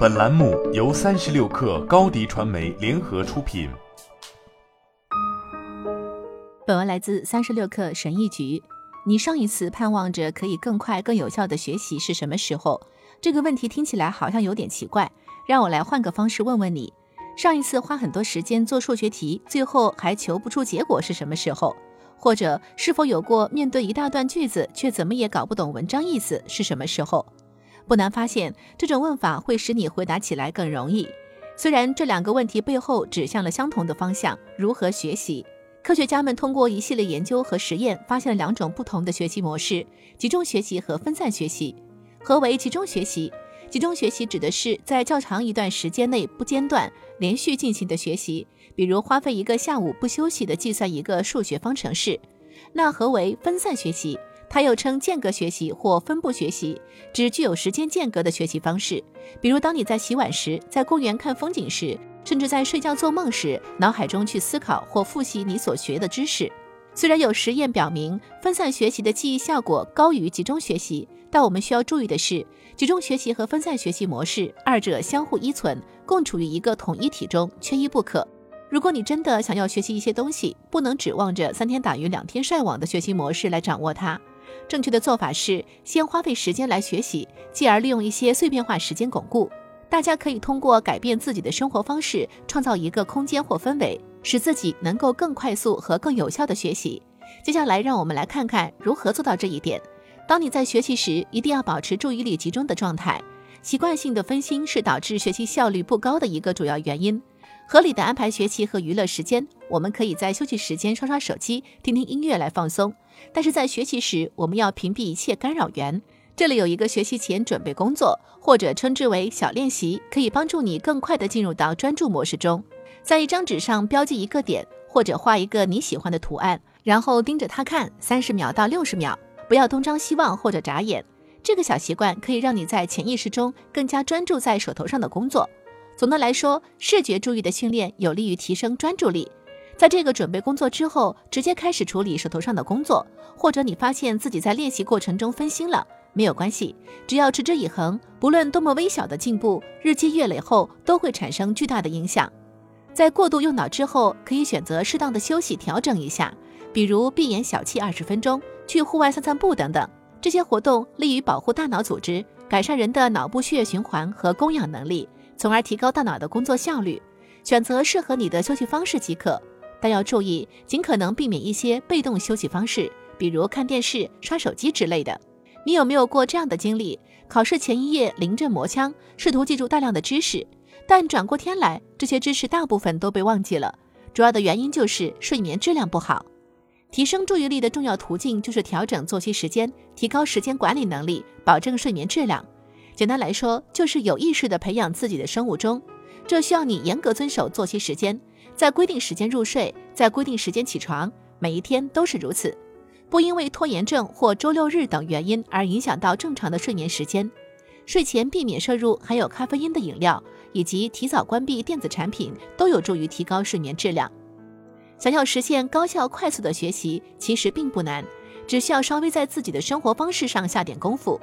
本栏目由三十六氪高低传媒联合出品。本文来自三十六氪神译局。你上一次盼望着可以更快、更有效的学习是什么时候？这个问题听起来好像有点奇怪。让我来换个方式问问你：上一次花很多时间做数学题，最后还求不出结果是什么时候？或者是否有过面对一大段句子却怎么也搞不懂文章意思是什么时候？不难发现，这种问法会使你回答起来更容易。虽然这两个问题背后指向了相同的方向：如何学习。科学家们通过一系列研究和实验，发现了两种不同的学习模式：集中学习和分散学习。何为集中学习？集中学习指的是在较长一段时间内不间断、连续进行的学习，比如花费一个下午不休息的计算一个数学方程式。那何为分散学习？它又称间隔学习或分布学习，指具有时间间隔的学习方式。比如，当你在洗碗时，在公园看风景时，甚至在睡觉做梦时，脑海中去思考或复习你所学的知识。虽然有实验表明分散学习的记忆效果高于集中学习，但我们需要注意的是，集中学习和分散学习模式二者相互依存，共处于一个统一体中，缺一不可。如果你真的想要学习一些东西，不能指望着三天打鱼两天晒网的学习模式来掌握它。正确的做法是先花费时间来学习，继而利用一些碎片化时间巩固。大家可以通过改变自己的生活方式，创造一个空间或氛围，使自己能够更快速和更有效的学习。接下来，让我们来看看如何做到这一点。当你在学习时，一定要保持注意力集中的状态。习惯性的分心是导致学习效率不高的一个主要原因。合理的安排学习和娱乐时间，我们可以在休息时间刷刷手机、听听音乐来放松。但是在学习时，我们要屏蔽一切干扰源。这里有一个学习前准备工作，或者称之为小练习，可以帮助你更快地进入到专注模式中。在一张纸上标记一个点，或者画一个你喜欢的图案，然后盯着它看三十秒到六十秒，不要东张西望或者眨眼。这个小习惯可以让你在潜意识中更加专注在手头上的工作。总的来说，视觉注意的训练有利于提升专注力。在这个准备工作之后，直接开始处理手头上的工作，或者你发现自己在练习过程中分心了，没有关系，只要持之以恒，不论多么微小的进步，日积月累后都会产生巨大的影响。在过度用脑之后，可以选择适当的休息调整一下，比如闭眼小憩二十分钟，去户外散散步等等。这些活动利于保护大脑组织，改善人的脑部血液循环和供氧能力。从而提高大脑的工作效率，选择适合你的休息方式即可。但要注意，尽可能避免一些被动休息方式，比如看电视、刷手机之类的。你有没有过这样的经历？考试前一夜临阵磨枪，试图记住大量的知识，但转过天来，这些知识大部分都被忘记了。主要的原因就是睡眠质量不好。提升注意力的重要途径就是调整作息时间，提高时间管理能力，保证睡眠质量。简单来说，就是有意识地培养自己的生物钟。这需要你严格遵守作息时间，在规定时间入睡，在规定时间起床，每一天都是如此。不因为拖延症或周六日等原因而影响到正常的睡眠时间。睡前避免摄入含有咖啡因的饮料，以及提早关闭电子产品，都有助于提高睡眠质量。想要实现高效快速的学习，其实并不难，只需要稍微在自己的生活方式上下点功夫。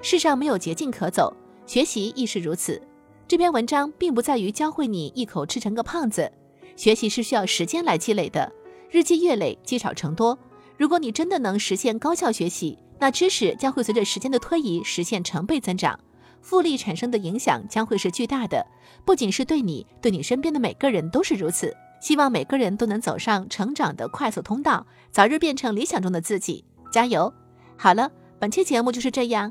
世上没有捷径可走，学习亦是如此。这篇文章并不在于教会你一口吃成个胖子，学习是需要时间来积累的，日积月累，积少成多。如果你真的能实现高效学习，那知识将会随着时间的推移实现成倍增长，复利产生的影响将会是巨大的，不仅是对你，对你身边的每个人都是如此。希望每个人都能走上成长的快速通道，早日变成理想中的自己，加油！好了。本期节目就是这样，